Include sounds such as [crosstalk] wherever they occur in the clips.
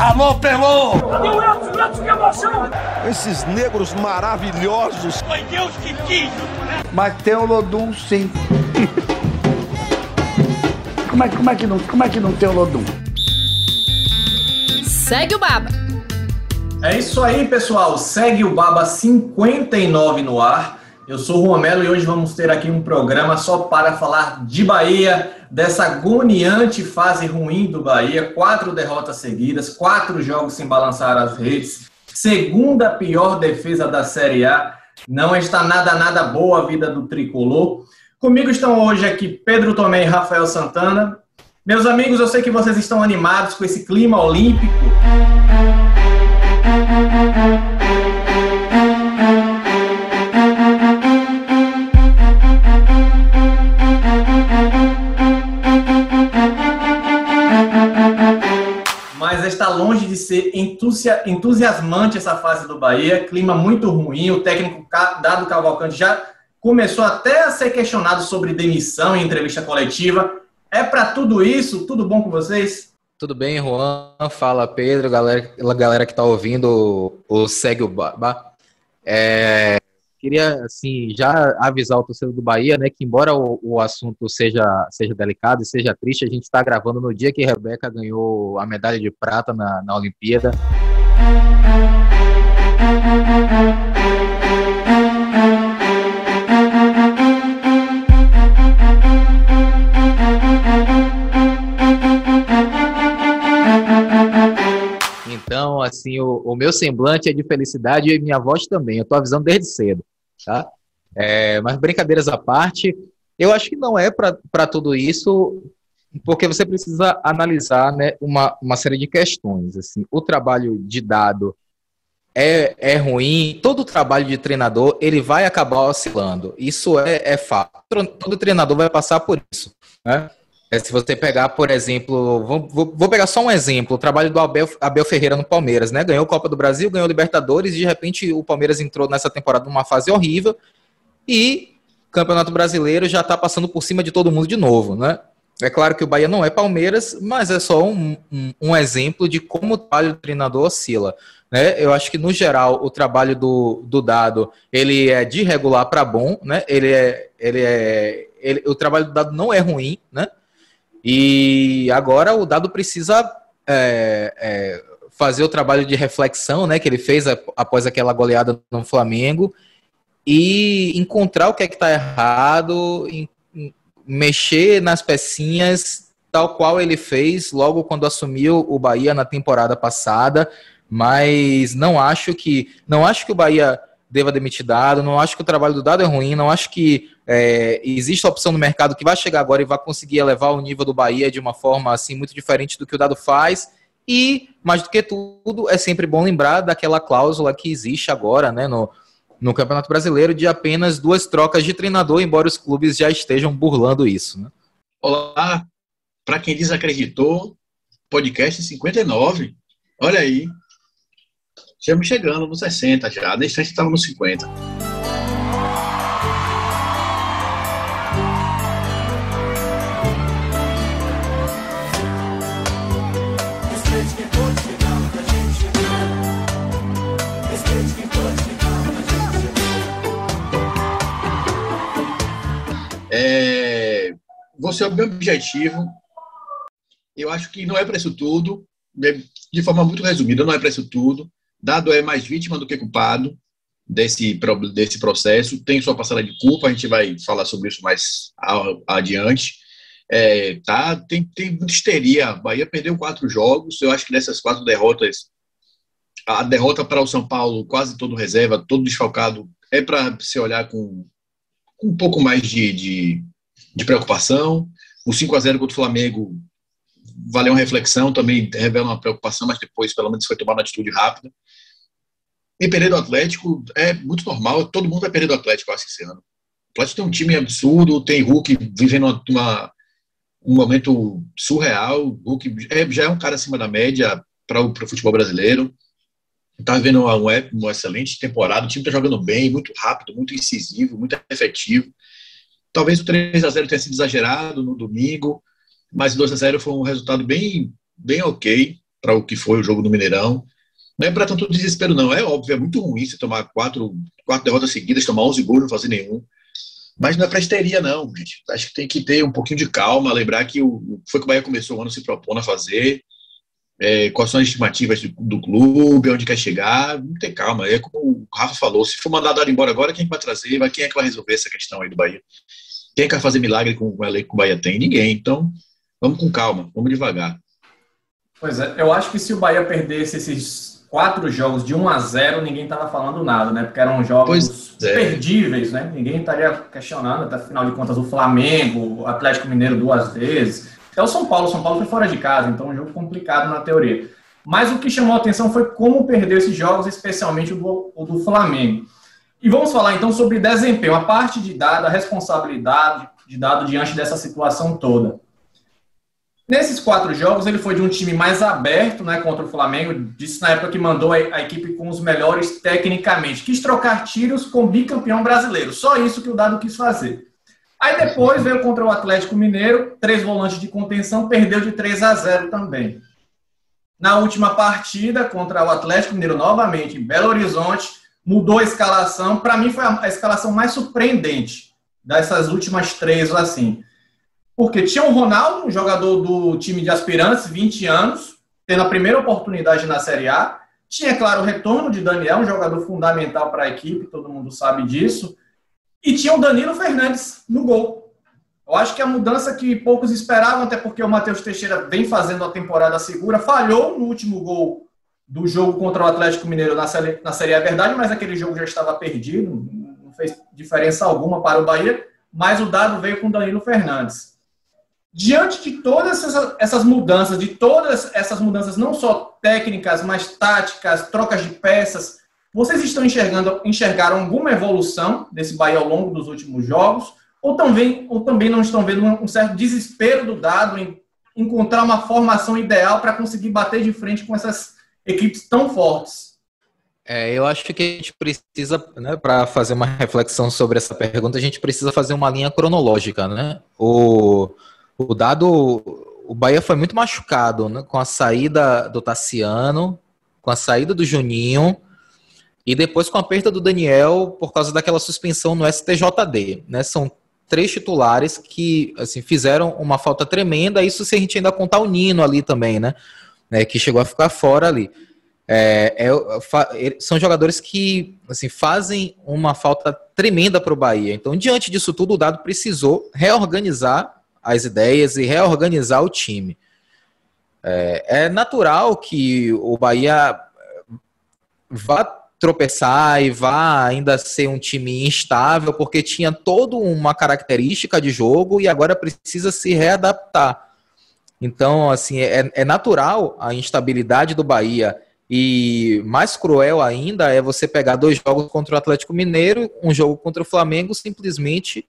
Alô, Pelô! Edson? Edson, que emoção! Esses negros maravilhosos. Foi Deus que quis, Mas tem o Lodum, sim. como, é, como, é que não, como é que não tem o Lodum? Segue o Baba. É isso aí, pessoal. Segue o Baba 59 no ar. Eu sou o Romelo e hoje vamos ter aqui um programa só para falar de Bahia, dessa agoniante fase ruim do Bahia. Quatro derrotas seguidas, quatro jogos sem balançar as redes, segunda pior defesa da Série A. Não está nada, nada boa a vida do tricolor. Comigo estão hoje aqui Pedro Tomé e Rafael Santana. Meus amigos, eu sei que vocês estão animados com esse clima olímpico. De ser entusia- entusiasmante essa fase do Bahia. Clima muito ruim. O técnico Dado Cavalcante já começou até a ser questionado sobre demissão em entrevista coletiva. É para tudo isso? Tudo bom com vocês? Tudo bem, Juan? Fala, Pedro, galera, galera que tá ouvindo o Segue o Baba. É, queria, assim, já avisar o torcedor do Bahia, né, que embora o, o assunto seja, seja delicado e seja triste, a gente está gravando no dia que Rebeca ganhou a medalha de prata na, na Olimpíada. Então, assim, o, o meu semblante é de felicidade e minha voz também. Eu tô avisando desde cedo, tá? É, mas brincadeiras à parte, eu acho que não é para tudo isso, porque você precisa analisar né, uma, uma série de questões. Assim, o trabalho de dado é, é ruim, todo trabalho de treinador ele vai acabar oscilando. Isso é, é fato. Todo treinador vai passar por isso. Né? É, se você pegar, por exemplo, vou, vou, pegar só um exemplo, o trabalho do Abel, Abel Ferreira no Palmeiras, né? Ganhou Copa do Brasil, ganhou Libertadores, e de repente o Palmeiras entrou nessa temporada numa fase horrível e Campeonato Brasileiro já está passando por cima de todo mundo de novo, né? É claro que o Bahia não é Palmeiras, mas é só um, um, um exemplo de como o trabalho do treinador oscila. Né? Eu acho que, no geral, o trabalho do, do Dado ele é de regular para bom, né? Ele é, ele é, ele, o trabalho do Dado não é ruim, né? E agora o Dado precisa é, é, fazer o trabalho de reflexão né, que ele fez após aquela goleada no Flamengo e encontrar o que é que está errado, em, em, mexer nas pecinhas tal qual ele fez logo quando assumiu o Bahia na temporada passada, mas não acho que não acho que o Bahia deva demitir dado, não acho que o trabalho do dado é ruim, não acho que é, existe a opção no mercado que vai chegar agora e vai conseguir elevar o nível do Bahia de uma forma assim muito diferente do que o dado faz. E, mais do que tudo, é sempre bom lembrar daquela cláusula que existe agora né, no, no Campeonato Brasileiro de apenas duas trocas de treinador, embora os clubes já estejam burlando isso. Né? Olá, para quem desacreditou, podcast 59. Olha aí. Estamos chegando nos 60 já. Na instante estava nos 50. Meu objetivo. Eu acho que não é para isso tudo. De forma muito resumida, não é para isso tudo. Dado é mais vítima do que culpado desse, desse processo, tem sua parcela de culpa, a gente vai falar sobre isso mais adiante. É, tá, tem, tem muita histeria. A Bahia perdeu quatro jogos, eu acho que dessas quatro derrotas, a derrota para o São Paulo, quase todo reserva, todo desfalcado, é para se olhar com, com, um pouco mais de, de, de preocupação. O 5 a 0 contra o Flamengo valeu uma reflexão, também revela uma preocupação, mas depois, pelo menos, foi tomar uma atitude rápida. E perder do Atlético é muito normal, todo mundo vai perder do Atlético, acho, esse ano. O Atlético tem um time absurdo, tem Hulk vivendo uma, um momento surreal. Hulk é, já é um cara acima da média para o futebol brasileiro. Está vivendo uma, uma excelente temporada, o time está jogando bem, muito rápido, muito incisivo, muito efetivo. Talvez o 3 a 0 tenha sido exagerado no domingo, mas o 2 a 0 foi um resultado bem, bem ok. para o que foi o jogo do Mineirão. Não é para tanto desespero, não. É óbvio, é muito ruim você tomar quatro, quatro derrotas seguidas, tomar 11 gols não fazer nenhum. Mas não é para histeria, não, gente. Acho que tem que ter um pouquinho de calma, lembrar que o, foi que o Bahia começou o ano se propondo a fazer, é, quais são as estimativas do, do, clube, onde quer chegar, não ter calma. É como o Rafa falou, se for mandado embora agora, quem vai trazer? Vai, quem é que vai resolver essa questão aí do Bahia? Quem é que vai fazer milagre com o elenco que o Bahia tem? Ninguém. Então, vamos com calma, vamos devagar. Pois é, eu acho que se o Bahia perdesse esses quatro jogos de 1 a 0 ninguém estava falando nada, né? Porque eram jogos é. perdíveis, né? Ninguém estaria questionando, até afinal de contas, o Flamengo, o Atlético Mineiro duas vezes. É o São Paulo, o São Paulo foi fora de casa, então é um jogo complicado na teoria. Mas o que chamou a atenção foi como perdeu esses jogos, especialmente o do, o do Flamengo. E vamos falar então sobre desempenho, a parte de dado, a responsabilidade de dado diante dessa situação toda. Nesses quatro jogos, ele foi de um time mais aberto né, contra o Flamengo. Disse na época que mandou a, a, equipe com os melhores tecnicamente. Quis trocar tiros com o bicampeão brasileiro. Só isso que o Dado quis fazer. Aí depois veio contra o Atlético Mineiro, três volantes de contenção, perdeu de 3 a 0 também. Na última partida contra o Atlético Mineiro, novamente, em Belo Horizonte, mudou a escalação. Para mim, foi a, escalação mais surpreendente dessas últimas três, assim. Porque tinha o Ronaldo, um jogador do time de aspirantes, 20 anos, tendo a primeira oportunidade na Série A. Tinha, claro, o retorno de Daniel, um jogador fundamental para a equipe, todo mundo sabe disso. E tinha o Danilo Fernandes no gol. Eu acho que a mudança que poucos esperavam, até porque o Matheus Teixeira vem fazendo a temporada segura, falhou no último gol do jogo contra o Atlético Mineiro na série, na série é verdade, mas aquele jogo já estava perdido, não fez diferença alguma para o Bahia, mas o dado veio com o Danilo Fernandes. Diante de todas essas, essas mudanças, de todas essas mudanças, não só técnicas, mas táticas, trocas de peças, vocês estão enxergando, enxergaram alguma evolução desse Bahia ao longo dos últimos jogos? Ou também, ou também não estão vendo um certo desespero do dado em encontrar uma formação ideal para conseguir bater de frente com essas equipes tão fortes? É, eu acho que a gente precisa, né, para fazer uma reflexão sobre essa pergunta, a gente precisa fazer uma linha cronológica, né? O, o dado, o Bahia foi muito machucado, né, com a saída do Tassiano, com a saída do Juninho, e depois com a perda do Daniel por causa daquela suspensão no STJD, né? São três titulares que assim fizeram uma falta tremenda, isso se a gente ainda contar o Nino ali também, né? né que chegou a ficar fora ali. É, é, são jogadores que assim, fazem uma falta tremenda para o Bahia. Então, diante disso tudo, o Dado precisou reorganizar as ideias e reorganizar o time. É, é natural que o Bahia vá tropeçar e vá ainda ser um time instável, porque tinha toda uma característica de jogo e agora precisa se readaptar. Então, assim, é, é natural a instabilidade do Bahia. E mais cruel ainda é você pegar dois jogos contra o Atlético Mineiro, um jogo contra o Flamengo, simplesmente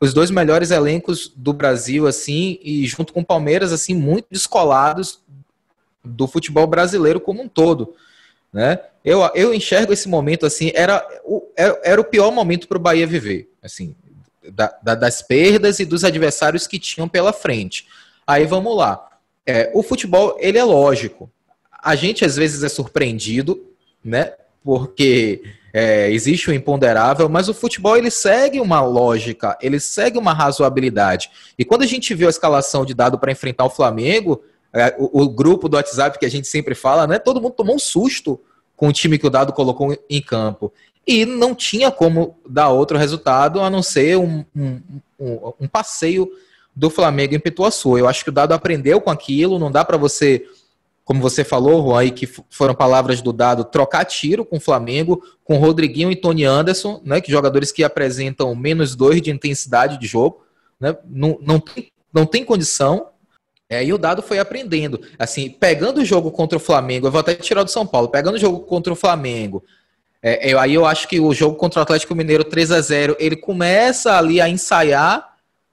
os dois melhores elencos do Brasil, assim, e junto com o Palmeiras, assim, muito descolados do futebol brasileiro como um todo. Né? Eu, eu enxergo esse momento assim, era o, era, era o pior momento para o Bahia viver, assim, da, da, das perdas e dos adversários que tinham pela frente. Aí vamos lá. É, o futebol, ele é lógico. A gente às vezes é surpreendido, né? Porque é, existe o imponderável, mas o futebol ele segue uma lógica, ele segue uma razoabilidade. E quando a gente viu a escalação de dado para enfrentar o Flamengo, é, o, o, grupo do WhatsApp que a gente sempre fala, né? Todo mundo tomou um susto com o time que o Dado colocou em campo. E não tinha como dar outro resultado a não ser um, um, um, passeio do Flamengo em Pituaçu. Eu acho que o Dado aprendeu com aquilo, não dá para você, como você falou, Juan, aí que foram palavras do Dado, trocar tiro com o Flamengo, com Rodriguinho e Tony Anderson, né, que jogadores que apresentam menos dois de intensidade de jogo, né, não, não, tem, não tem condição é, e o Dado foi aprendendo. Assim, pegando o jogo contra o Flamengo, eu vou até tirar do São Paulo, pegando o jogo contra o Flamengo, é, eu, aí eu acho que o jogo contra o Atlético Mineiro 3 a 0 ele começa ali a ensaiar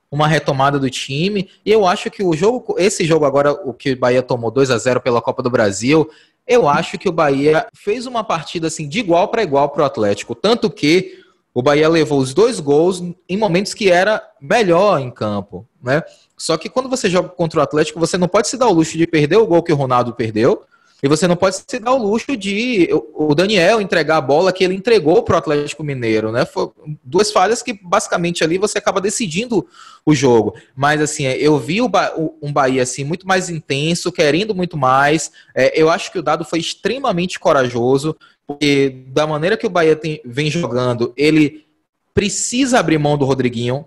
uma retomada do time. E eu acho que o jogo, esse jogo agora, o que o Bahia tomou 2 a 0 pela Copa do Brasil, eu acho que o Bahia fez uma partida assim de igual para igual para o Atlético. Tanto que o Bahia levou os dois gols em momentos que era melhor em campo, né? Só que quando você joga contra o Atlético, você não pode se dar o luxo de perder o gol que o Ronaldo perdeu. E você não pode se dar o luxo de o Daniel entregar a bola que ele entregou para o Atlético Mineiro, né? Foi duas falhas que basicamente ali você acaba decidindo o jogo. Mas assim, eu vi um Bahia assim muito mais intenso, querendo muito mais. É, eu acho que o dado foi extremamente corajoso, porque da maneira que o Bahia tem, vem jogando, ele precisa abrir mão do Rodriguinho.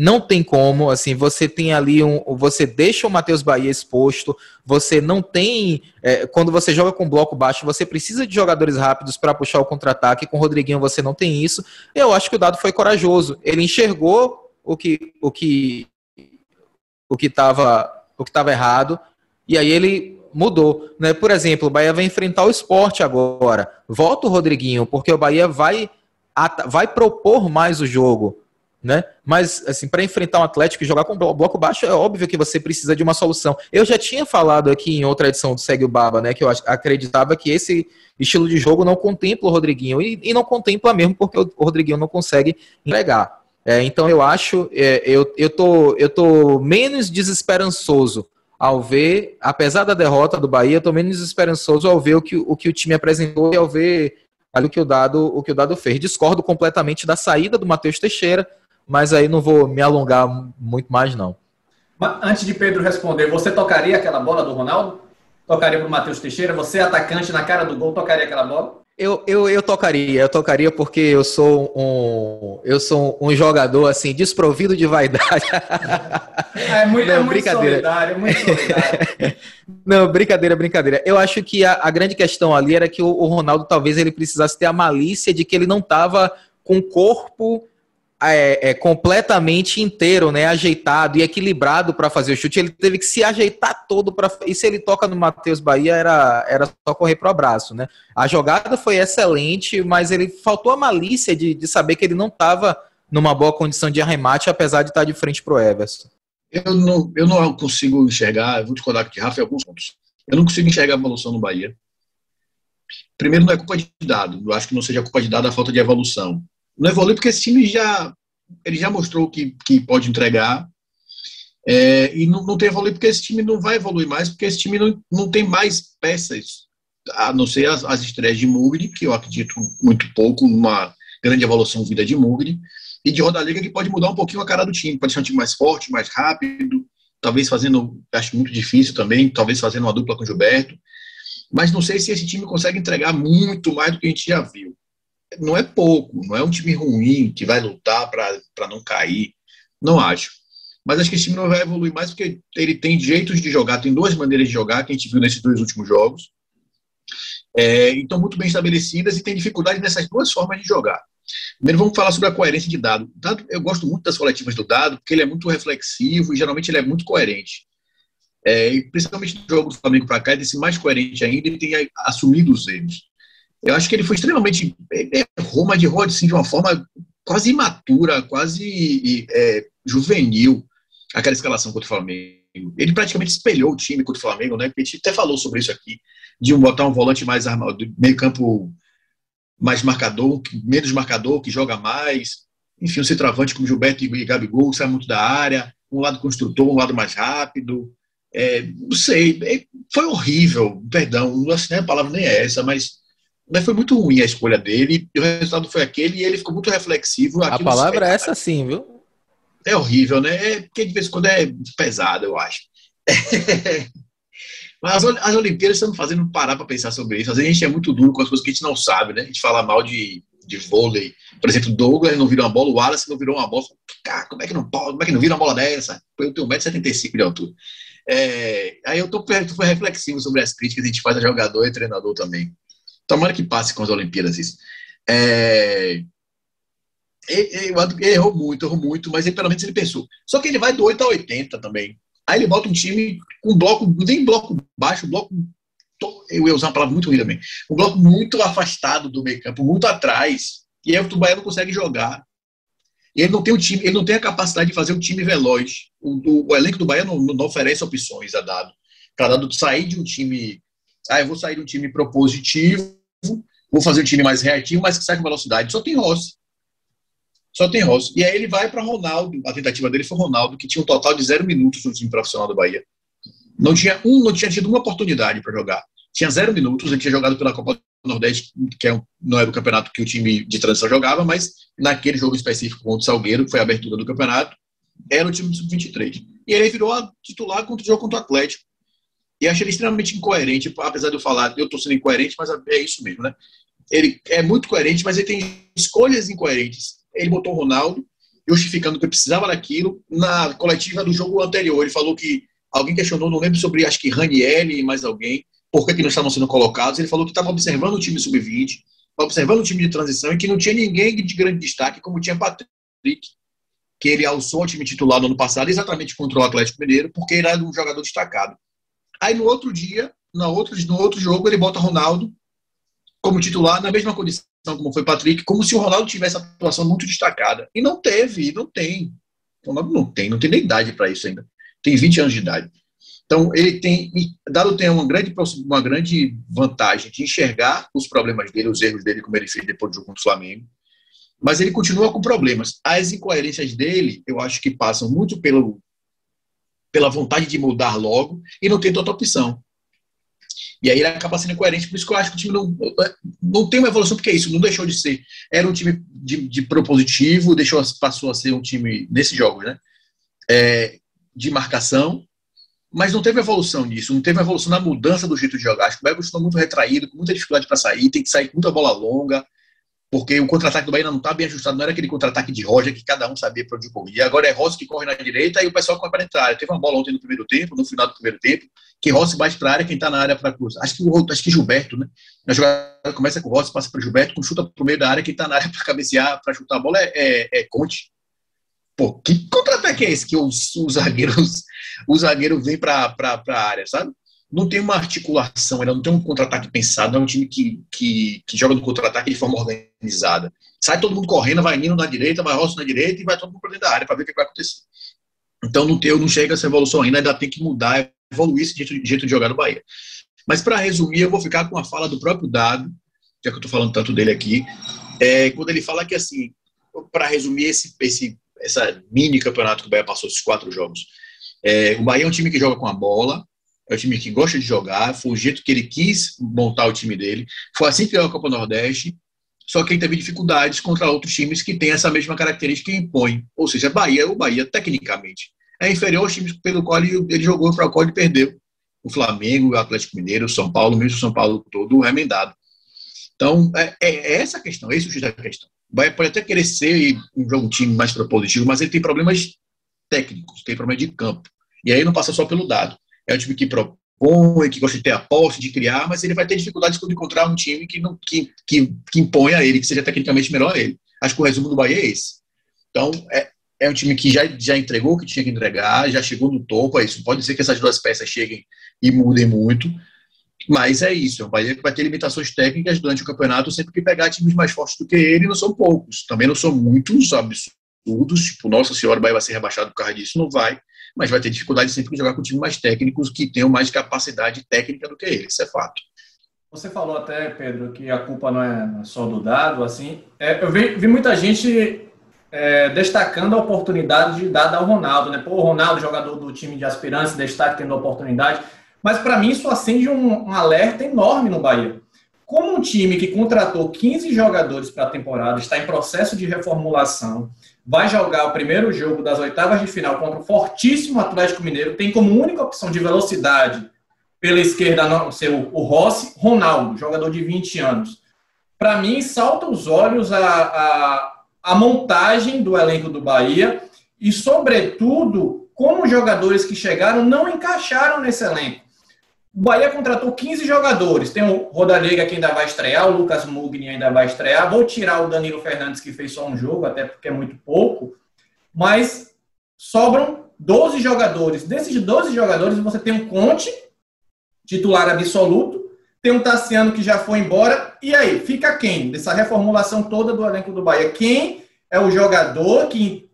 Não tem como, assim, você tem ali um. Você deixa o Matheus Bahia exposto, você não tem. É, quando você joga com bloco baixo, você precisa de jogadores rápidos para puxar o contra-ataque. Com o Rodriguinho você não tem isso. Eu acho que o dado foi corajoso. Ele enxergou o que o que o que estava o que estava errado e aí ele mudou, né? Por exemplo, o Bahia vai enfrentar o esporte agora. Volta o Rodriguinho, porque o Bahia vai vai propor mais o jogo né? Mas, assim, para enfrentar um Atlético e jogar com bloco baixo, é óbvio que você precisa de uma solução. Eu já tinha falado aqui em outra edição do Segue o Baba, né? Que eu acreditava que esse estilo de jogo não contempla o Rodriguinho. E, e não contempla mesmo, porque o Rodriguinho não consegue entregar. É, então eu acho, é, eu, eu, tô, eu tô menos desesperançoso ao ver, apesar da derrota do Bahia, eu tô menos desesperançoso ao ver o que o, que o time apresentou e ao ver ali o que o dado o que o dado fez. Discordo completamente da saída do Matheus Teixeira mas aí não vou me alongar muito mais, não. Antes de Pedro responder, você tocaria aquela bola do Ronaldo? Tocaria para o Matheus Teixeira? Você, atacante na cara do gol, tocaria aquela bola? Eu, eu, eu tocaria, eu tocaria porque eu sou um eu sou um jogador assim desprovido de vaidade. [laughs] É muito, Não, é muito brincadeira. solidário, é muito solidário. [laughs] Não, brincadeira, brincadeira. Eu acho que a, a grande questão ali era que o, o Ronaldo talvez ele precisasse ter a malícia de que ele não estava com o corpo é, é, completamente inteiro, né, ajeitado e equilibrado para fazer o chute. Ele teve que se ajeitar todo para. E se ele toca no Matheus Bahia, era, era só correr para o abraço, né? A jogada foi excelente, mas ele faltou a malícia de, de saber que ele não estava numa boa condição de arremate, apesar de estar de frente para o Everson. Eu não, eu não consigo enxergar, vou discordar aqui, Rafa, alguns pontos. Eu não consigo enxergar a evolução no Bahia. Primeiro, não é culpa de dado. Eu acho que não seja culpa de dado a falta de evolução não evolui porque esse time já ele já mostrou que, que pode entregar. É, e não, não tem evoluído porque esse time não vai evoluir mais porque esse time não, não tem mais peças a não ser as, as estreias de Mugri que eu acredito muito pouco uma grande evolução vida de Mugri e de Rodallega que pode mudar um pouquinho a cara do time pode ser um time mais forte mais rápido talvez fazendo acho muito difícil também talvez fazendo uma dupla com o Gilberto. Mas não sei se esse time consegue entregar muito mais do que a gente já viu não é pouco, não é um time ruim que vai lutar para não cair. Não acho. Mas acho que esse time não vai evoluir mais porque ele tem jeitos de jogar, tem duas maneiras de jogar que a gente viu nesses dois últimos jogos. É, então, muito bem estabelecidas e tem dificuldade nessas duas formas de jogar. Primeiro, vamos falar sobre a coerência de dado. dado. Eu gosto muito das coletivas do dado, porque ele é muito reflexivo e geralmente ele é muito coerente. É, e principalmente no jogo do Flamengo para cá, ele sido mais coerente ainda e tem assumido os erros. Eu acho que ele foi extremamente. errou, mas errou assim, de uma forma quase imatura, quase é, juvenil, aquela escalação contra o Flamengo. Ele praticamente espelhou o time contra o Flamengo, né? A gente até falou sobre isso aqui, de botar um volante mais armado, meio campo mais marcador, menos marcador, que joga mais. Enfim, um centroavante como Gilberto e Gabigol, sai muito da área, um lado construtor, um lado mais rápido. É, não sei, é, foi horrível, perdão, não assinei a palavra nem é essa, mas mas foi muito ruim a escolha dele, e o resultado foi aquele, e ele ficou muito reflexivo. A palavra é essa sim, viu? É horrível, né? É, porque de vez em quando é pesado, eu acho. [laughs] Mas as, as Olimpíadas estão fazendo parar para pensar sobre isso. Às vezes a gente é muito duro com as coisas que a gente não sabe, né? A gente fala mal de, de vôlei. Por exemplo, Douglas não virou uma bola, o Wallace não virou uma bola. Cara, como é que não pode? Como é que não vira uma bola dessa? Eu tenho 1,75m de altura. É, aí eu tô, tô reflexivo sobre as críticas que a gente faz a jogador e treinador também. Tomara que passe com as Olimpíadas isso. É... Ele, errou muito, errou muito, mas ele, pelo menos ele pensou. Só que ele vai do 8 a 80 também. Aí ele bota um time com bloco, nem bloco baixo, bloco. Eu ia usar uma palavra muito ruim também. Um bloco muito afastado do meio campo, muito atrás. E aí o Tubaia não consegue jogar. E ele não tem o time, ele não tem a capacidade de fazer um time veloz. O, o, o elenco do Bahia não, não, oferece opções a dado. Para dado sair de um time. Ah, eu vou sair de um time propositivo vou fazer um time mais reativo, mas que sai com velocidade. Só tem Rossi. Só tem Rossi. E aí ele vai para Ronaldo. A tentativa dele foi Ronaldo, que tinha um total de zero minutos no time profissional do Bahia. Não tinha um, não tinha tido uma oportunidade para jogar. Tinha zero minutos, ele tinha jogado pela Copa do Nordeste, que é um, não era o campeonato que o time de transição jogava, mas naquele jogo específico contra o Salgueiro, que foi a abertura do campeonato, era o time do Sub-23. E ele virou a titular contra o jogo contra o Atlético. E achei ele extremamente incoerente, apesar de eu falar, eu estou sendo incoerente, mas é isso mesmo, né? Ele é muito coerente, mas ele tem escolhas incoerentes. Ele botou o Ronaldo, justificando que precisava daquilo. Na coletiva do jogo anterior, ele falou que alguém questionou, não lembro sobre, acho que Raniel e mais alguém, por que, que não estavam sendo colocados. Ele falou que estava observando o time sub-20, observando o time de transição e que não tinha ninguém de grande destaque, como tinha Patrick, que ele alçou o time titular no ano passado, exatamente contra o Atlético Mineiro, porque ele era um jogador destacado. Aí no outro dia, no outro, no outro jogo, ele bota Ronaldo como titular, na mesma condição como foi Patrick, como se o Ronaldo tivesse atuação muito destacada. E não teve, não tem. O Ronaldo não tem, não tem nem idade para isso ainda. Tem 20 anos de idade. Então, ele tem, Dado tem uma grande, uma grande vantagem de enxergar os problemas dele, os erros dele, como ele fez depois do jogo contra o Flamengo, mas ele continua com problemas. As incoerências dele, eu acho que passam muito pelo, pela vontade de mudar logo e não tem tanta opção. E aí ele acaba sendo incoerente, por isso que eu acho que o time não, não tem uma evolução, porque é isso, não deixou de ser. Era um time de, de propositivo, deixou, passou a ser um time, nesses jogos, né? É, de marcação, mas não teve evolução nisso, não teve evolução na mudança do jeito de jogar. Acho que o Bahia está muito retraído, com muita dificuldade para sair, tem que sair com muita bola longa, porque o contra-ataque do Bahia não está bem ajustado, não era aquele contra-ataque de Roger que cada um sabia para onde correr. Agora é Rossi que corre na direita e o pessoal corre para entrar. área. Teve uma bola ontem no primeiro tempo, no final do primeiro tempo, que Rossi bate para a área, quem está na área para cruzar. Acho que, o, acho que Gilberto, né? A jogada começa com o Rossi, passa para Gilberto, com chuta para o meio da área, quem está na área [laughs] para cabecear, para chutar a bola é, é, é Conte. Pô, que contra-ataque é esse que os, os zagueiros o zagueiro vem para a área, sabe? Não tem uma articulação, ainda não tem um contra-ataque pensado, não é um time que, que, que joga no contra-ataque de forma organizada. Sai todo mundo correndo, vai indo na direita, vai rosto na direita e vai todo mundo para dentro da área para ver o que vai acontecer. Então não, tem, não chega essa evolução ainda, ainda tem que mudar, evoluir esse jeito, jeito de jogar no Bahia. Mas para resumir, eu vou ficar com a fala do próprio Dado, já que eu estou falando tanto dele aqui, é, quando ele fala que assim, para resumir esse, esse, essa mini campeonato que o Bahia passou, esses quatro jogos, é, o Bahia é um time que joga com a bola, é um time que gosta de jogar, foi o jeito que ele quis montar o time dele. Foi assim que ganhou a Copa Nordeste, só que ele teve dificuldades contra outros times que têm essa mesma característica e impõem. Ou seja, Bahia, o Bahia, tecnicamente, é inferior aos times pelo qual ele, ele jogou para o qual ele perdeu. O Flamengo, o Atlético Mineiro, o São Paulo, mesmo o São Paulo todo remendado. Então, é, é essa a questão, esse é o da questão. O Bahia pode até querer ser um, um time mais propositivo, mas ele tem problemas técnicos, tem problema de campo. E aí não passa só pelo dado é um time que propõe, que gosta de ter a posse, de criar, mas ele vai ter dificuldades quando encontrar um time que, não, que, que, que impõe a ele, que seja tecnicamente melhor a ele. Acho que o resumo do Bahia é esse. Então, é, é um time que já, já entregou o que tinha que entregar, já chegou no topo, é isso. Pode ser que essas duas peças cheguem e mudem muito, mas é isso. Um Bahia vai ter limitações técnicas durante o campeonato, sempre que pegar times mais fortes do que ele, não são poucos. Também não são muitos absurdos, tipo, nossa senhora, o Bahia vai ser rebaixado por causa disso, não vai mas vai ter dificuldade sempre de jogar com times mais técnicos que tenham mais capacidade técnica do que ele, isso é fato. Você falou até, Pedro, que a culpa não é só do dado, assim. É, eu vi, vi, muita gente é, destacando a oportunidade dada ao Ronaldo, né? Pô, o Ronaldo, jogador do time de aspirantes, destaque tendo a oportunidade. Mas para mim isso acende um, um alerta enorme no Bahia. Como um time que contratou 15 jogadores para a temporada, está em processo de reformulação, vai jogar o primeiro jogo das oitavas de final contra o fortíssimo Atlético Mineiro, tem como única opção de velocidade pela esquerda ser o Rossi, Ronaldo, jogador de 20 anos. Para mim, salta os olhos a, a, a montagem do elenco do Bahia e, sobretudo, como os jogadores que chegaram não encaixaram nesse elenco. O Bahia contratou 15 jogadores. Tem o Rodallega que ainda vai estrear, o Lucas Mugni ainda vai estrear. Vou tirar o Danilo Fernandes, que fez só um jogo, até porque é muito pouco. Mas sobram 12 jogadores. Desses 12 jogadores, você tem um Conte, titular absoluto. Tem um Tassiano que já foi embora. E aí, fica quem? Dessa reformulação toda do elenco do Bahia. Quem é o jogador que,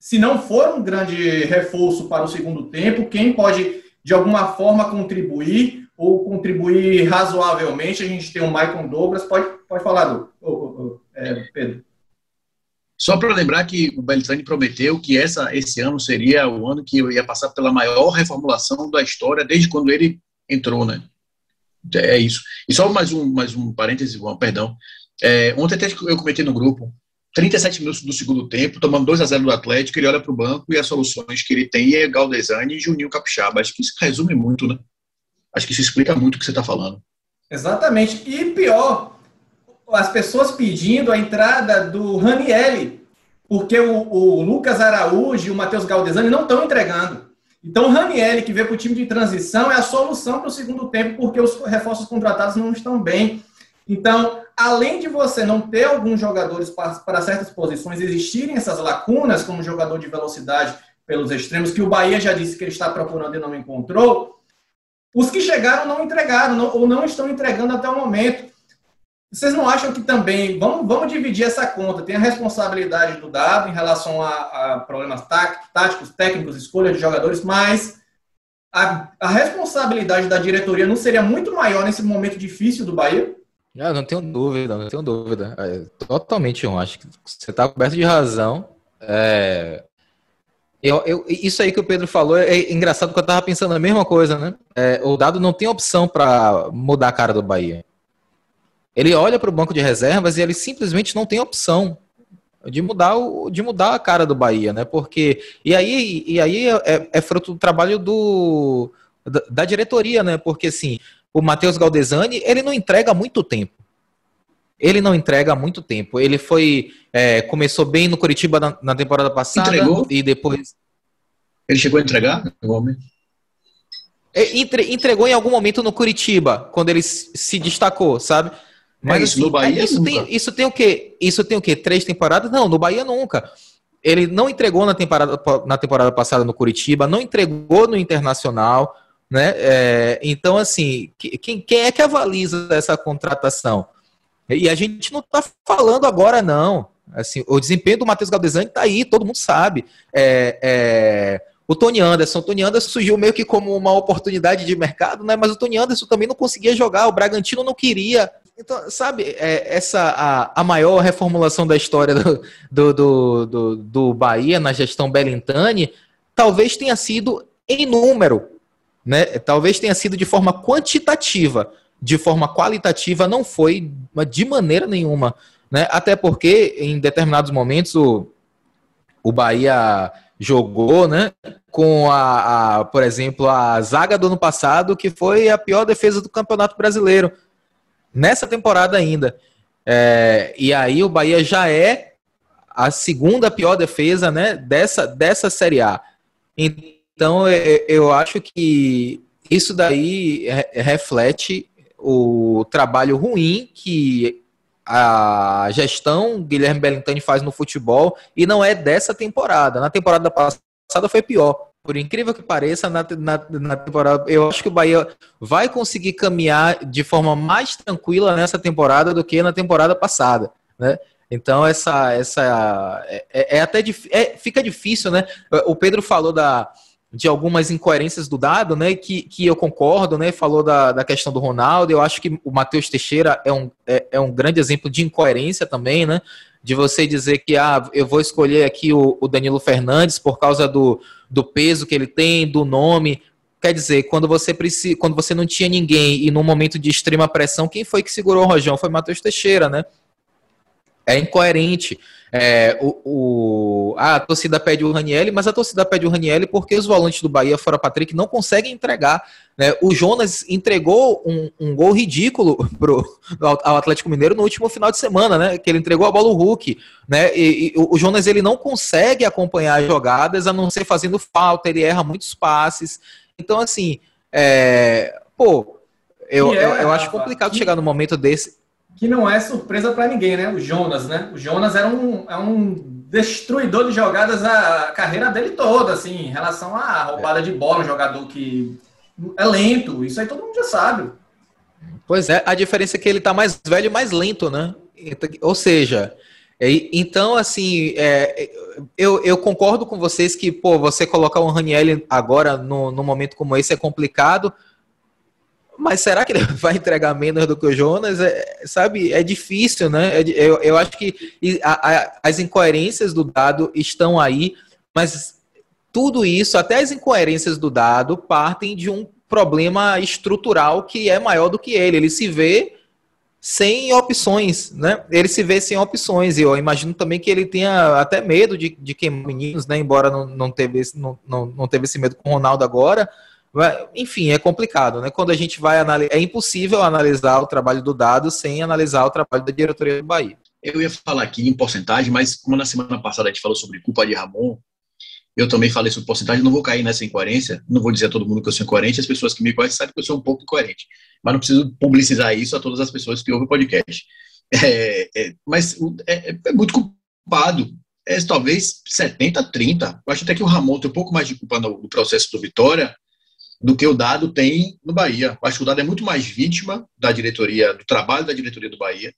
se não for um grande reforço para o segundo tempo, quem pode de alguma forma contribuir ou contribuir razoavelmente. A gente tem o Michael Douglas. Pode, pode falar, do, é, Pedro. Só para lembrar que o Beltrame prometeu que essa, esse ano seria o ano que eu ia passar pela maior reformulação da história desde quando ele entrou, né? É isso. E só mais um, mais um parêntese, perdão. É, ontem até eu comentei no grupo, 37 minutos do segundo tempo, tomando 2 a 0 do Atlético, ele olha para o banco e as soluções que ele tem é Galdesani e Juninho Capixaba. Acho que isso resume muito, né? Acho que isso explica muito o que você está falando. Exatamente. E pior, as pessoas pedindo a entrada do Ranielli, porque o, o Lucas Araújo e o Matheus Galdesani não estão entregando. Então, o Ranielli, que veio para o time de transição, é a solução para o segundo tempo, porque os reforços contratados não estão bem. Então, além de você não ter alguns jogadores para, certas posições, existirem essas lacunas, como jogador de velocidade pelos extremos, que o Bahia já disse que ele está procurando e não encontrou, os que chegaram não entregaram, não, ou não estão entregando até o momento. Vocês não acham que também, vamos, vamos dividir essa conta, tem a responsabilidade do dado em relação a, a problemas táticos, técnicos, escolha de jogadores, mas a, a, responsabilidade da diretoria não seria muito maior nesse momento difícil do Bahia? Ah, não tenho dúvida, não tenho dúvida. É, totalmente, eu acho que você está coberto de razão. É, eu, eu, isso aí que o Pedro falou é engraçado porque eu estava pensando a mesma coisa, né? É, o dado não tem opção para mudar a cara do Bahia. Ele olha para o banco de reservas e ele simplesmente não tem opção de mudar, o, de mudar a cara do Bahia, né? Porque e aí, e aí é, é fruto do trabalho do da, da diretoria, né? Porque assim, o Matheus Galdesani, ele não entrega há muito tempo. Ele não entrega há muito tempo. Ele foi. É, começou bem no Curitiba na, na, temporada passada. Entregou? E depois. Ele chegou a entregar? É, entre, entregou em algum momento no Curitiba, quando ele se destacou, sabe? Mas, Mas assim, no Bahia isso nunca. tem, isso tem o quê? Isso tem o quê? Três temporadas? Não, no Bahia nunca. Ele não entregou na temporada, na temporada passada no Curitiba, não entregou no Internacional. Né? É, então, assim, quem, quem é que avaliza essa contratação? E a gente não está falando agora, não. Assim, o desempenho do Matheus Galdesani está aí, todo mundo sabe. É, é, o Tony Anderson, o Tony Anderson surgiu meio que como uma oportunidade de mercado, né? Mas o Tony Anderson também não conseguia jogar, o Bragantino não queria. Então, sabe, é, essa a, a maior reformulação da história do, do, do, do, do Bahia na gestão Belintani talvez tenha sido em número, né? Talvez tenha sido de forma quantitativa, de forma qualitativa não foi de maneira nenhuma, né? Até porque em determinados momentos o, o Bahia jogou, né? Com a, a, por exemplo, a zaga do ano passado, que foi a pior defesa do Campeonato Brasileiro nessa temporada ainda. É, e aí o Bahia já é a segunda pior defesa, né? Dessa dessa Série A. Então, eu acho que isso daí reflete o trabalho ruim que a gestão Guilherme Bellintani faz no futebol e não é dessa temporada. Na temporada passada foi pior. Por incrível que pareça, na, na, na, temporada, eu acho que o Bahia vai conseguir caminhar de forma mais tranquila nessa temporada do que na temporada passada, né? Então essa essa é, é, é até é, fica difícil, né? O Pedro falou da de algumas incoerências do dado, né, que, que eu concordo, né, falou da, da questão do Ronaldo, eu acho que o Matheus Teixeira é um, é, é, um grande exemplo de incoerência também, né, de você dizer que, ah, eu vou escolher aqui o, o Danilo Fernandes por causa do, do peso que ele tem, do nome, quer dizer, quando você precisa, quando você não tinha ninguém e num momento de extrema pressão, quem foi que segurou o Rojão? Foi Matheus Teixeira, né, é incoerente. É, o, o, a torcida pede o Ranielli, mas a torcida pede o Ranielli porque os volantes do Bahia, fora Patrick, não conseguem entregar. Né? O Jonas entregou um, um gol ridículo pro, ao Atlético Mineiro no último final de semana, né? Que ele entregou a bola ao Hulk. Né? E, e o Jonas ele não consegue acompanhar as jogadas, a não ser fazendo falta, ele erra muitos passes. Então, assim, é, pô, eu, é, eu, eu, acho complicado que... chegar no momento desse que não é surpresa para ninguém, né? O Jonas, né? O Jonas era um, é um destruidor de jogadas a carreira dele toda, assim, em relação à roubada de bola, um jogador que é lento, isso aí todo mundo já sabe. Pois é, a diferença é que ele tá mais velho e mais lento, né? Ou seja, então, assim, é, eu, eu concordo com vocês que, pô, você colocar o Raniel agora no, no momento como esse é complicado, Mas será que ele [laughs] vai entregar menos do que o Jonas? É, sabe, é difícil, né? É eu, eu acho que a, a, as incoerências do dado estão aí, mas tudo isso, até as incoerências do dado, partem de um problema estrutural que é maior do que ele. Ele se vê sem opções, né? Ele se vê sem opções. E eu imagino também que ele tenha até medo de, de queimar meninos, né? Embora não, não, teve, não, não, não teve esse medo com o Ronaldo agora. Enfim, é complicado, né? Quando a gente vai analisar, é impossível analisar o trabalho do dado sem analisar o trabalho da diretoria do Bahia. Eu ia falar aqui em porcentagem, mas como na semana passada a gente falou sobre culpa de Ramon, eu também falei sobre porcentagem, não vou cair nessa incoerência, não vou dizer a todo mundo que eu sou incoerente, as pessoas que me conhecem sabem que eu sou um pouco incoerente, mas não preciso publicizar isso a todas as pessoas que ouvem o podcast. É, é, mas é, é, muito culpado, é talvez 70 30. Eu acho até que o Ramon tem um pouco mais de culpa no, no processo do Vitória, do que o Dado tem no Bahia. acho que o Dado é muito mais vítima da diretoria, do trabalho da diretoria do Bahia,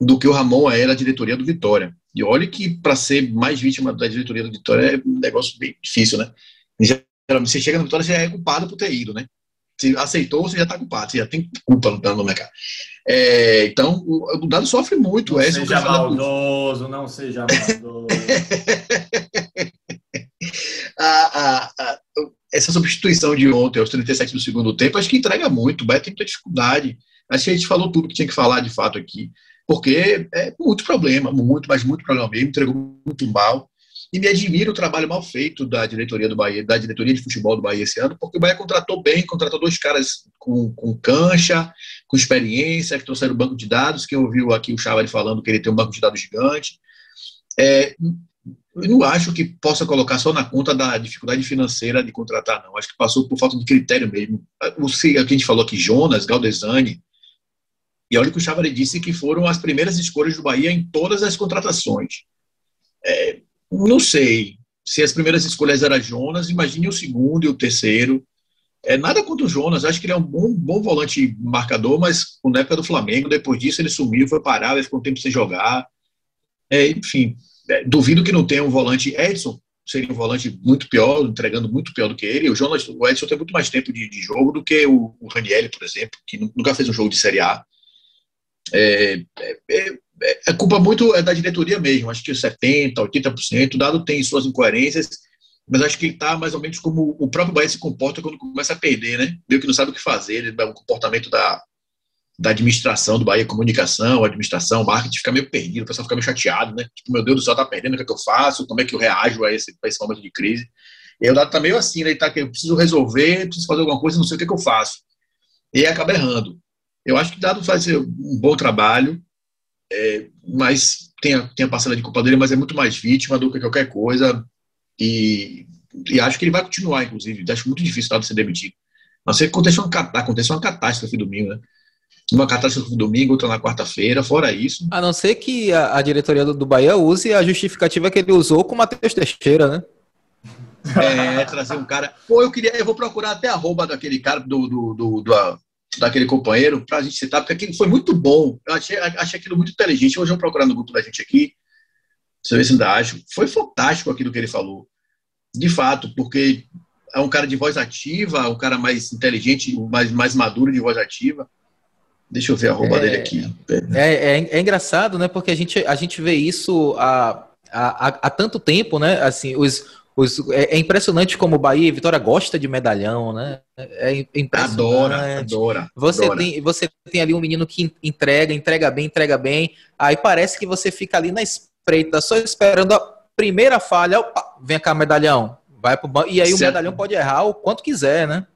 do que o Ramon é da diretoria do Vitória. E olha que para ser mais vítima da diretoria do Vitória é um negócio bem difícil, né? Geralmente você chega no Vitória, você é culpado por ter ido, né? Se aceitou, você já está culpado, você já tem culpa no mercado. É, então, o, o, Dado sofre muito. Não seja maldoso, não seja [laughs] maldoso. a, a, a, essa substituição de ontem, aos 37 do segundo tempo, acho que entrega muito. O Beto tem muita dificuldade. Acho que a gente falou tudo que tinha que falar de fato aqui, porque é muito problema, muito, mas muito problema mesmo, entregou muito mal. E me admira o trabalho mal feito da diretoria do Bahia, da diretoria de futebol do Bahia esse ano, porque o Bahia contratou bem, contratou dois caras com, com cancha, com experiência, que trouxeram banco de dados. Quem ouviu aqui o Chavari falando que ele tem um banco de dados gigante. É, eu não acho que possa colocar só na conta da dificuldade financeira de contratar, não. Acho que passou por falta de critério mesmo. O que a gente falou aqui, Jonas, Galdesani, e olha que o Chavari disse que foram as primeiras escolhas do Bahia em todas as contratações. É, não sei se as primeiras escolhas eram Jonas, imagine o segundo e o terceiro. É, nada contra o Jonas, acho que ele é um bom, bom volante marcador, mas na época do Flamengo, depois disso ele sumiu, foi parar, ficou um tempo sem jogar. É, enfim, duvido que não tenha um volante. Edson seria um volante muito pior, entregando muito pior do que ele. O, Jonas, o Edson tem muito mais tempo de, de jogo do que o, o por exemplo, que nunca fez um jogo de Série A. É, é, é, é culpa muito é da diretoria mesmo, acho que 70%, 80%. O dado tem suas incoerências, mas acho que ele está mais ou menos como o próprio Bahia se comporta quando começa a perder, né? Meio que não sabe o que fazer, ele, o comportamento da, da administração do Bahia Comunicação, administração, marketing, fica meio perdido, o pessoal fica meio chateado, né? Tipo, meu Deus do céu, tá perdendo, o que, é que eu faço? Como é que eu reajo a esse, a esse momento de crise? E aí o dado tá meio assim, né? Ele tá eu preciso resolver, preciso fazer alguma coisa, não sei o que, é que eu faço. E aí acaba errando. Eu acho que o dado faz um bom trabalho, é, mas tem a, tem a parcela de culpa dele, mas é muito mais vítima do que qualquer coisa. E, e acho que ele vai continuar, inclusive. Acho muito difícil o dado ser demitido. Não sei que aconteceu uma, aconteceu uma catástrofe domingo, né? Uma catástrofe no domingo, outra na quarta-feira, fora isso. A não ser que a, a diretoria do, do, Bahia use a justificativa que ele usou com o Matheus Teixeira, né? É, trazer um cara. Pô, eu queria, eu vou procurar até a arroba daquele cara, do, do, do, do daquele companheiro, pra gente citar, porque aquilo foi muito bom. Eu achei, achei aquilo muito inteligente. Hoje eu vou procurar no grupo da gente aqui, você vê se ainda acho. Foi fantástico aquilo que ele falou. De fato, porque é um cara de voz ativa, um cara mais inteligente, mais, mais maduro de voz ativa. Deixa eu ver a roupa é, dele aqui. É, é, é, engraçado, né? Porque a gente, a gente vê isso há, há, há tanto tempo, né? Assim, os, os, é, é impressionante como o Bahia e Vitória gosta de medalhão, né? É impressionante. Adora, adora. Você, adora. Tem, você tem ali um menino que entrega, entrega bem, entrega bem. Aí parece que você fica ali na espreita, só esperando a primeira falha. Opa, vem cá, medalhão. Vai pro banco. E aí certo. o medalhão pode errar o quanto quiser, né?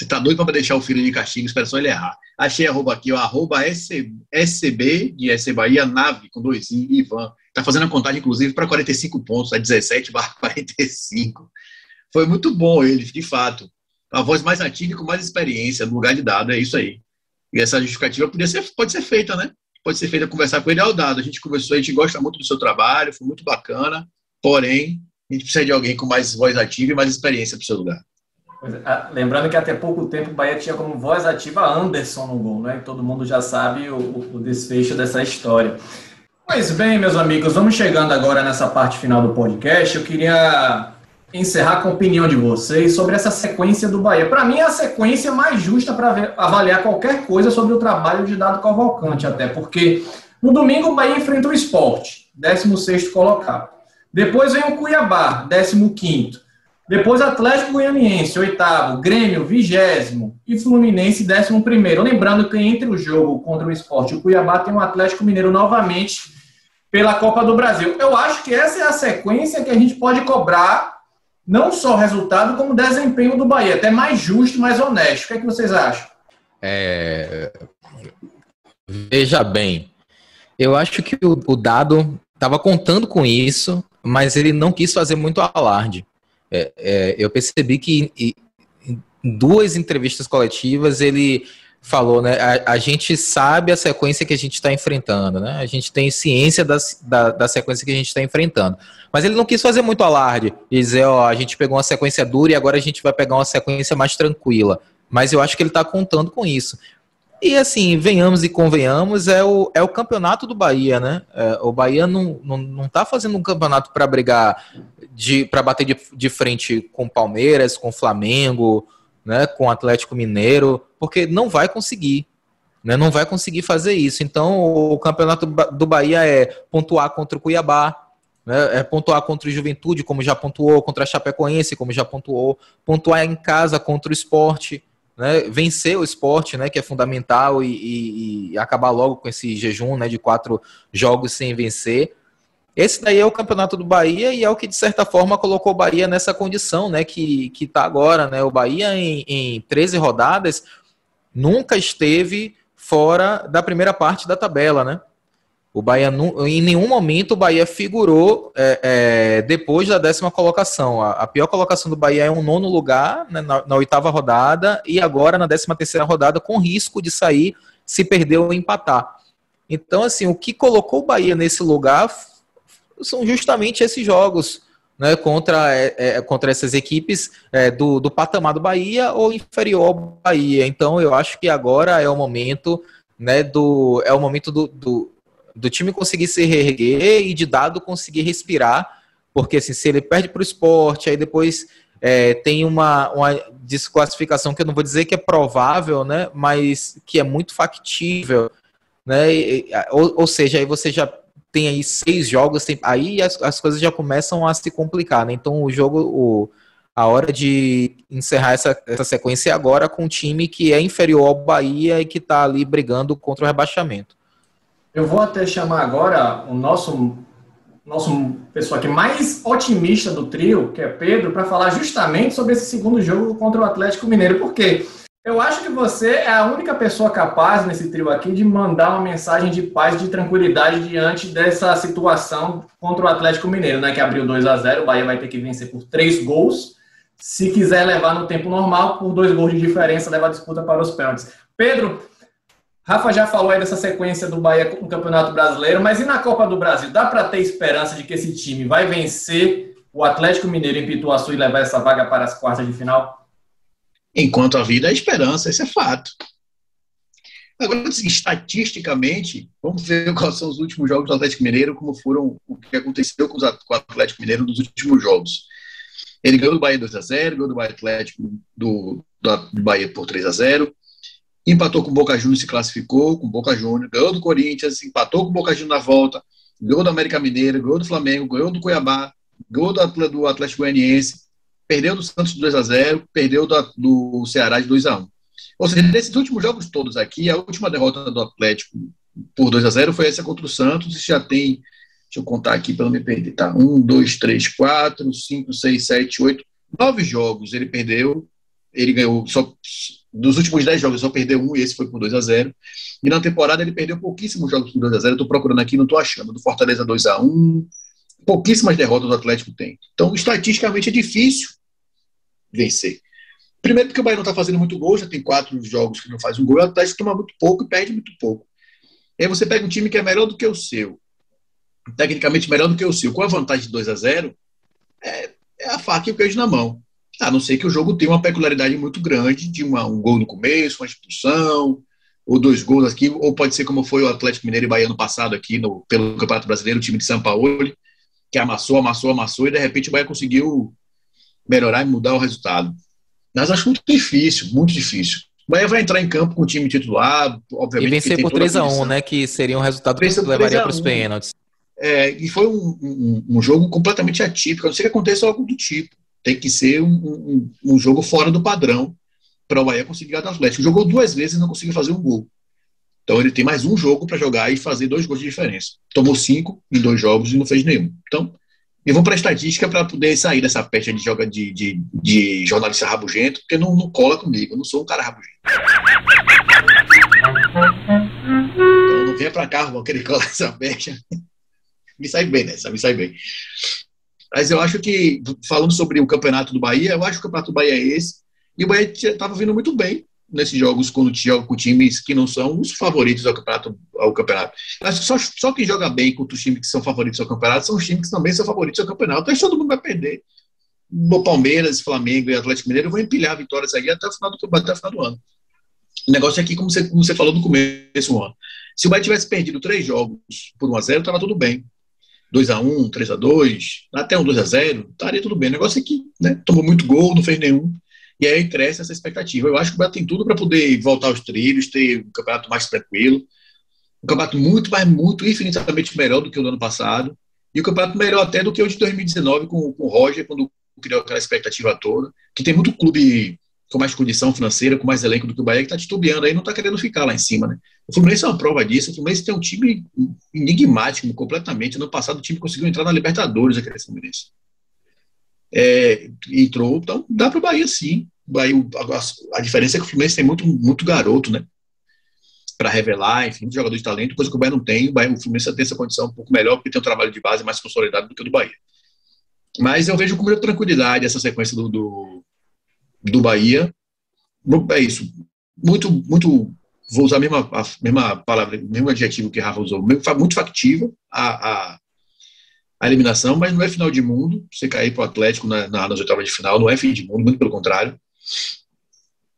Você tá doido para deixar o filho de castigo, espera só ele errar. Achei arroba aqui, ó, arroba SB de SC Bahia, nave, com dois I, Ivan. Tá fazendo a contagem, inclusive, para 45 pontos, é 17 barra 45. Foi muito bom ele, de fato. A voz mais ativa e com mais experiência no lugar de dado, é isso aí. E essa justificativa podia ser, pode ser feita, né? Pode ser feita conversar com ele ao dado. A gente conversou, a gente gosta muito do seu trabalho, foi muito bacana, porém, a gente precisa de alguém com mais voz ativa e mais experiência para o seu lugar. É, lembrando que até pouco tempo o Bahia tinha como voz ativa Anderson no gol, né? todo mundo já sabe o, o desfecho dessa história. Pois bem, meus amigos, vamos chegando agora nessa parte final do podcast. Eu queria encerrar com a opinião de vocês sobre essa sequência do Bahia. Para mim, é a sequência mais justa para avaliar qualquer coisa sobre o trabalho de Dado Cavalcante, até porque no domingo o Bahia enfrenta o esporte, 16 colocado. Depois vem o Cuiabá, 15. Depois Atlético Goianiense, oitavo, Grêmio, vigésimo e Fluminense, décimo primeiro. Lembrando que entre o jogo contra o esporte o Cuiabá tem o Atlético Mineiro novamente pela Copa do Brasil. Eu acho que essa é a sequência que a gente pode cobrar não só resultado, como desempenho do Bahia. Até mais justo, mais honesto. O que, é que vocês acham? É... Veja bem, eu acho que o Dado estava contando com isso, mas ele não quis fazer muito alarde. É, é, eu percebi que em, duas entrevistas coletivas ele falou, né? A, a, gente sabe a sequência que a gente está enfrentando, né? A gente tem ciência das, da, da sequência que a gente está enfrentando. Mas ele não quis fazer muito alarde e dizer, ó, a gente pegou uma sequência dura e agora a gente vai pegar uma sequência mais tranquila. Mas eu acho que ele está contando com isso. E assim, venhamos e convenhamos, é o, é o campeonato do Bahia, né? É, o Bahia não, não, não tá fazendo um campeonato para brigar, de para bater de, de frente com Palmeiras, com Flamengo, né, com Atlético Mineiro, porque não vai conseguir. Né, não vai conseguir fazer isso. Então, o campeonato do Bahia é pontuar contra o Cuiabá, né, é pontuar contra o Juventude, como já pontuou, contra a Chapecoense, como já pontuou, pontuar em casa contra o esporte, né, vencer o esporte, né, que é fundamental, e, e, e acabar logo com esse jejum né, de quatro jogos sem vencer. Esse daí é o campeonato do Bahia e é o que, de certa forma, colocou o Bahia nessa condição, né? Que, que tá agora, né? O Bahia, em, em 13 rodadas, nunca esteve fora da primeira parte da tabela, né? O Bahia, em nenhum momento, o Bahia figurou é, é, depois da décima colocação. A, a, pior colocação do Bahia é um nono lugar né, na, na, oitava rodada e agora na décima terceira rodada, com risco de sair se perder ou empatar. Então, assim, o que colocou o Bahia nesse lugar são justamente esses jogos né, contra, é, é, contra essas equipes é, do, do patamar do Bahia ou inferior ao Bahia. Então eu acho que agora é o momento né, do, é o momento do, do, do time conseguir se reerguer e de dado conseguir respirar, porque assim, se ele perde para o esporte, aí depois é, tem uma, uma desclassificação que eu não vou dizer que é provável, né, mas que é muito factível. Né, ou, ou seja, aí você já tem aí seis jogos, tem, aí as, as coisas já começam a se complicar, né? Então o jogo, o, a hora de encerrar essa, essa sequência é agora com um time que é inferior ao Bahia e que está ali brigando contra o rebaixamento. Eu vou até chamar agora o nosso nosso pessoa aqui mais otimista do trio, que é Pedro, para falar justamente sobre esse segundo jogo contra o Atlético Mineiro. Por quê? Eu acho que você é a única pessoa capaz nesse trio aqui de mandar uma mensagem de paz, de tranquilidade diante dessa situação contra o Atlético Mineiro, né? Que abriu 2 a 0 o Bahia vai ter que vencer por três gols. Se quiser levar no tempo normal, por dois gols de diferença, leva a disputa para os pênaltis. Pedro, Rafa já falou aí dessa sequência do Bahia no Campeonato Brasileiro, mas e na Copa do Brasil? Dá para ter esperança de que esse time vai vencer o Atlético Mineiro em Pituaçu e levar essa vaga para as quartas de final? Enquanto a vida é esperança, isso é fato. Agora, estatisticamente, vamos ver [laughs] quais são os últimos jogos do Atlético Mineiro, como foram o que aconteceu com, o Atlético Mineiro nos últimos jogos. Ele ganhou do Bahia 2 a 0 ganhou do Bahia Atlético do, do, Bahia por 3 a 0 empatou com o Boca Juniors, se classificou com o Boca Juniors, ganhou do Corinthians, empatou com o Boca Juniors na volta, ganhou do América Mineiro, ganhou do Flamengo, ganhou do Cuiabá, ganhou do Atlético Goianiense, perdeu do Santos de 2 a 0 perdeu do, do Ceará de 2 a 1 Ou seja, nesses últimos jogos todos aqui, a última derrota do Atlético por 2 a 0 foi essa contra o Santos, e já tem, deixa eu contar aqui para não me perder, tá? 1, 2, 3, 4, 5, 6, 7, 8, nove jogos ele perdeu, ele ganhou só dos últimos 10 jogos só perdeu um e esse foi por 2 a 0 E na temporada ele perdeu pouquíssimos jogos por 2 a 0 Estou procurando aqui, não estou achando. Do Fortaleza 2 a 1 pouquíssimas derrotas do Atlético tem. Então, estatisticamente é difícil vencer. Primeiro porque o Bahia não está fazendo muito gol, já tem quatro jogos que não faz um gol, o Atlético toma muito pouco e perde muito pouco. E aí você pega um time que é melhor do que o seu, tecnicamente melhor do que o seu, com a vantagem de 2 a 0 é, é a faca e o queijo na mão. A não ser que o jogo tenha uma peculiaridade muito grande, de uma, um gol no começo, uma expulsão, ou dois gols aqui, ou pode ser como foi o Atlético Mineiro e Bahia no passado aqui no, pelo Campeonato Brasileiro, o time de São Paulo, que amassou, amassou, amassou, e de repente o Bahia conseguiu melhorar e mudar o resultado. Mas acho muito difícil, muito difícil. O Bahia vai entrar em campo com o time titular, obviamente. E vencer por 3x1, né? Que seria um resultado que levaria para os pênaltis. É, e foi um, um, um, jogo completamente atípico. A não sei que aconteça algo do tipo. Tem que ser um, um jogo fora do padrão para o Bahia conseguir ganhar do Atlético. Jogou duas vezes e não conseguiu fazer um gol. Então ele tem mais um jogo para jogar e fazer dois gols de diferença. Tomou cinco em dois jogos e não fez nenhum. Então, eu vou para estatística para poder sair dessa pecha de, joga, de, de, de jornalista rabugento, porque não, não cola comigo. Eu não sou um cara rabugento. Então não venha para cá, vou querer colar essa pecha. me sai bem nessa, me sai bem. Mas eu acho que, falando sobre o campeonato do Bahia, eu acho que o campeonato do Bahia é esse. E o Bahia estava vindo muito bem nesses jogos quando joga com times que não são os favoritos ao campeonato. Ao campeonato. Que só, só quem joga bem contra os times que são favoritos ao campeonato são os times que também são favoritos ao campeonato. Aí todo mundo vai perder. No Palmeiras, Flamengo e Atlético Mineiro vão empilhar vitórias aí até o final do, até o final do ano. O negócio é que, como você, como você falou no começo, Juan, se o Bahia tivesse perdido três jogos por 1x0, estava tudo bem. 2x1, 3x2, até um 2x0, estaria tudo bem. O negócio é que né, tomou muito gol, não fez nenhum. E aí cresce essa expectativa. Eu acho que o Bahia tem tudo para poder voltar aos trilhos, ter um campeonato mais tranquilo. Um campeonato muito, mas muito, infinitamente melhor do que o do ano passado. E um campeonato melhor até do que o de 2019 com, com o Roger, quando criou aquela expectativa toda. Que tem muito clube com mais condição financeira, com mais elenco do que o Bahia, que está titubeando aí, não está querendo ficar lá em cima, né? O Fluminense é uma prova disso. O Fluminense tem um time enigmático completamente. No passado, o time conseguiu entrar na Libertadores, aquele Fluminense é, entrou. Então, dá para o Bahia sim. Bahia, a, a, diferença é que o Fluminense tem muito, muito garoto, né? Para revelar, enfim, jogador de talento, coisa que o Bahia não tem. O, Bahia, o Fluminense tem essa condição um pouco melhor, porque tem um trabalho de base mais consolidado do que o do Bahia. Mas eu vejo com muita tranquilidade essa sequência do, do, do Bahia. É isso. Muito, muito. Vou usar a mesma, a mesma palavra, o mesmo adjetivo que Rafa usou. Muito factível a, a a eliminação, mas não é final de mundo. Você cair para o Atlético na, na, nas oitavas de final não é fim de mundo, muito pelo contrário.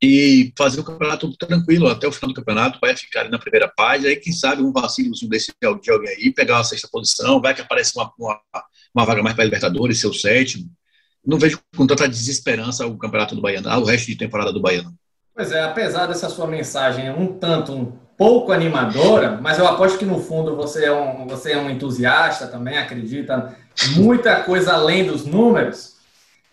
E fazer o campeonato tranquilo até o final do campeonato, vai ficar na primeira página, aí quem sabe um vacilo desse de alguém aí, pegar uma sexta posição, vai que aparece uma, uma, uma vaga mais para a Libertadores, ser o sétimo. Não vejo com tanta desesperança o campeonato do Baiano, o resto de temporada do Baiano. Pois é, apesar dessa sua mensagem um tanto pouco animadora, mas eu aposto que no fundo você é um, você é um entusiasta também, acredita muita coisa além dos números.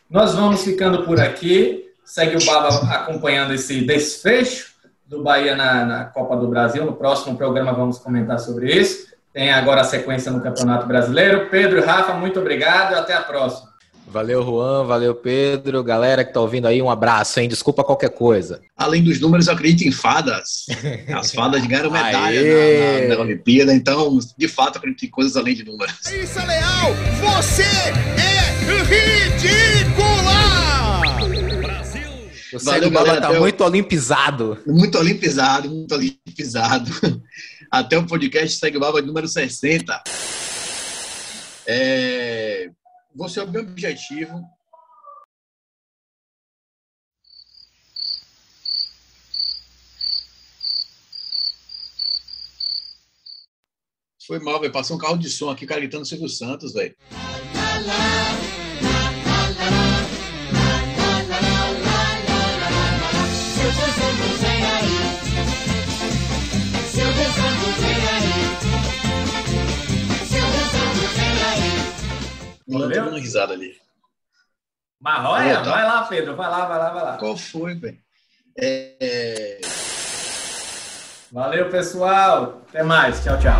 Nós vamos ficando por aqui. Segue o Baba acompanhando esse desfecho do Bahia na, na Copa do Brasil. No próximo programa vamos comentar sobre isso. Tem agora a sequência no Campeonato Brasileiro. Pedro e Rafa, muito obrigado até a próxima. Valeu, Juan. Valeu, Pedro. Galera que tá ouvindo aí, um abraço, hein? Desculpa qualquer coisa. Além dos números, eu acredito em fadas. [laughs] As fadas ganharam medalha na, na, na, Olimpíada, então, de fato, acredito em coisas além de números. Isso, Leal! Você é ridícula! Brasil! O Valeu, galera, tá muito olimpizado. Muito olimpizado, muito olimpizado. [laughs] Até o podcast Segue Baba número 60. É você é o meu objetivo. Foi mal, velho. Passou um carro de som aqui, cara gritando Silvio Santos, velho. Tô dando risada ali. Mas olha, vai lá, Pedro. Vai lá, vai lá, vai lá. Qual foi, velho? É... Valeu, pessoal. Até mais. Tchau, tchau.